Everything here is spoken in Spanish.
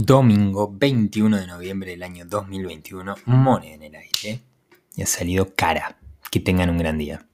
Domingo 21 de noviembre del año 2021, moneda en el aire y ha salido cara. Que tengan un gran día.